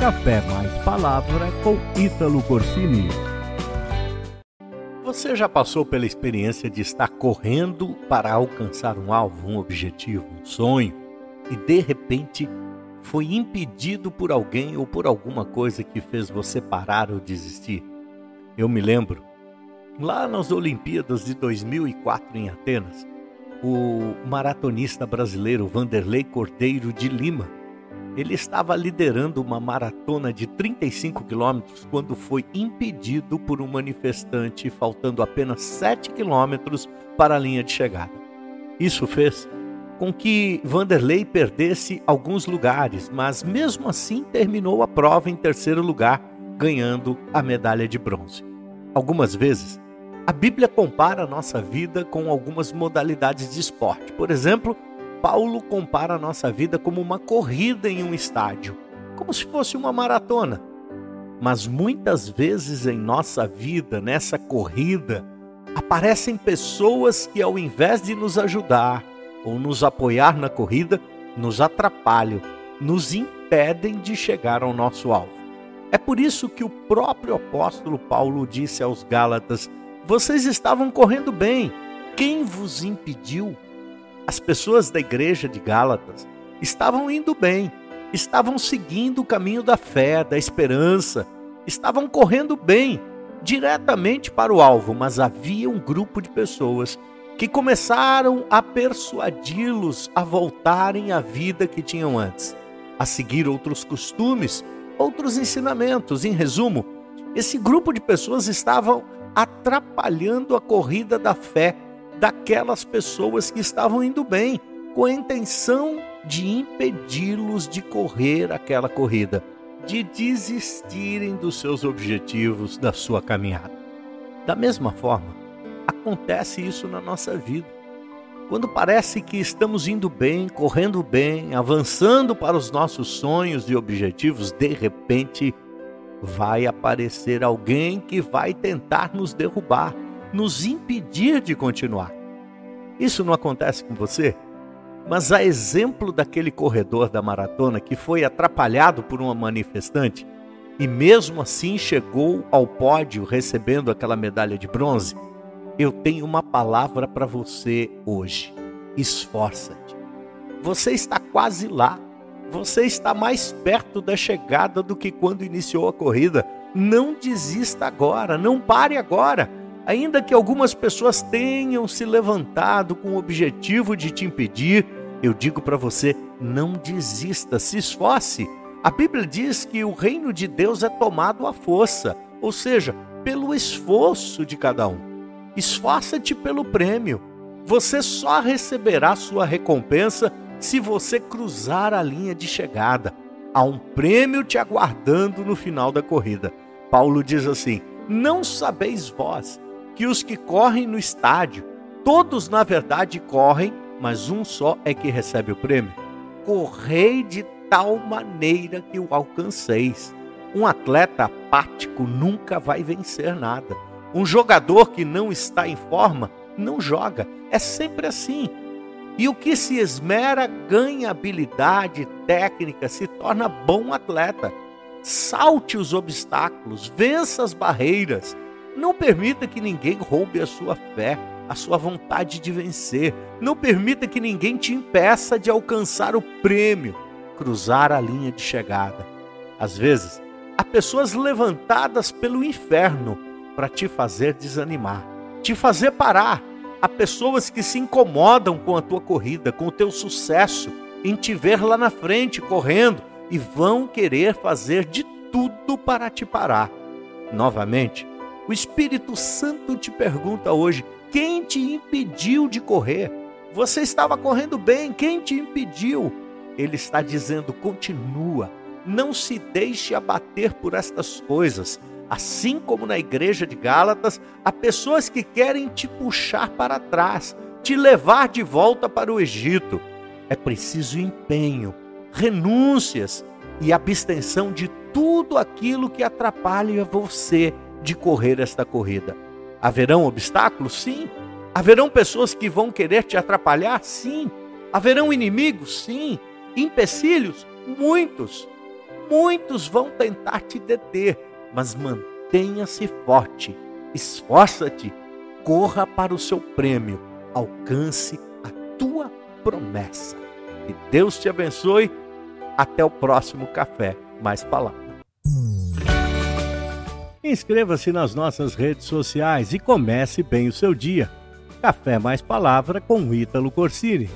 Café Mais Palavra com Ítalo Corsini. Você já passou pela experiência de estar correndo para alcançar um alvo, um objetivo, um sonho e de repente foi impedido por alguém ou por alguma coisa que fez você parar ou desistir? Eu me lembro, lá nas Olimpíadas de 2004 em Atenas, o maratonista brasileiro Vanderlei Cordeiro de Lima. Ele estava liderando uma maratona de 35 quilômetros quando foi impedido por um manifestante, faltando apenas 7 quilômetros para a linha de chegada. Isso fez com que Vanderlei perdesse alguns lugares, mas mesmo assim terminou a prova em terceiro lugar, ganhando a medalha de bronze. Algumas vezes a Bíblia compara a nossa vida com algumas modalidades de esporte. Por exemplo, Paulo compara a nossa vida como uma corrida em um estádio, como se fosse uma maratona. Mas muitas vezes em nossa vida, nessa corrida, aparecem pessoas que, ao invés de nos ajudar ou nos apoiar na corrida, nos atrapalham, nos impedem de chegar ao nosso alvo. É por isso que o próprio apóstolo Paulo disse aos Gálatas vocês estavam correndo bem. Quem vos impediu? As pessoas da igreja de Gálatas estavam indo bem, estavam seguindo o caminho da fé, da esperança, estavam correndo bem, diretamente para o alvo, mas havia um grupo de pessoas que começaram a persuadi-los a voltarem à vida que tinham antes, a seguir outros costumes, outros ensinamentos. Em resumo, esse grupo de pessoas estavam atrapalhando a corrida da fé daquelas pessoas que estavam indo bem, com a intenção de impedi-los de correr aquela corrida, de desistirem dos seus objetivos, da sua caminhada. Da mesma forma, acontece isso na nossa vida. Quando parece que estamos indo bem, correndo bem, avançando para os nossos sonhos e objetivos, de repente vai aparecer alguém que vai tentar nos derrubar, nos impedir de continuar. Isso não acontece com você? Mas a exemplo daquele corredor da maratona que foi atrapalhado por uma manifestante e mesmo assim chegou ao pódio recebendo aquela medalha de bronze, eu tenho uma palavra para você hoje. Esforça-te. Você está quase lá você está mais perto da chegada do que quando iniciou a corrida. Não desista agora, não pare agora. Ainda que algumas pessoas tenham se levantado com o objetivo de te impedir, eu digo para você: não desista, se esforce. A Bíblia diz que o reino de Deus é tomado à força, ou seja, pelo esforço de cada um. Esforça-te pelo prêmio. Você só receberá sua recompensa se você cruzar a linha de chegada. Há um prêmio te aguardando no final da corrida. Paulo diz assim: Não sabeis vós que os que correm no estádio, todos na verdade correm, mas um só é que recebe o prêmio? Correi de tal maneira que o alcanceis. Um atleta apático nunca vai vencer nada. Um jogador que não está em forma não joga. É sempre assim. E o que se esmera ganha habilidade técnica, se torna bom atleta. Salte os obstáculos, vença as barreiras. Não permita que ninguém roube a sua fé, a sua vontade de vencer. Não permita que ninguém te impeça de alcançar o prêmio, cruzar a linha de chegada. Às vezes, há pessoas levantadas pelo inferno para te fazer desanimar, te fazer parar, Há pessoas que se incomodam com a tua corrida, com o teu sucesso, em te ver lá na frente correndo e vão querer fazer de tudo para te parar. Novamente, o Espírito Santo te pergunta hoje: quem te impediu de correr? Você estava correndo bem, quem te impediu? Ele está dizendo: continua, não se deixe abater por estas coisas. Assim como na igreja de Gálatas, há pessoas que querem te puxar para trás, te levar de volta para o Egito. É preciso empenho, renúncias e abstenção de tudo aquilo que atrapalha você de correr esta corrida. Haverão obstáculos? Sim. Haverão pessoas que vão querer te atrapalhar? Sim. Haverão inimigos? Sim. Empecilhos? Muitos. Muitos vão tentar te deter, mas mantenha-se forte, esforça-te, corra para o seu prêmio, alcance a tua promessa. Que Deus te abençoe. Até o próximo Café Mais Palavra. Inscreva-se nas nossas redes sociais e comece bem o seu dia. Café Mais Palavra com Ítalo Corsini.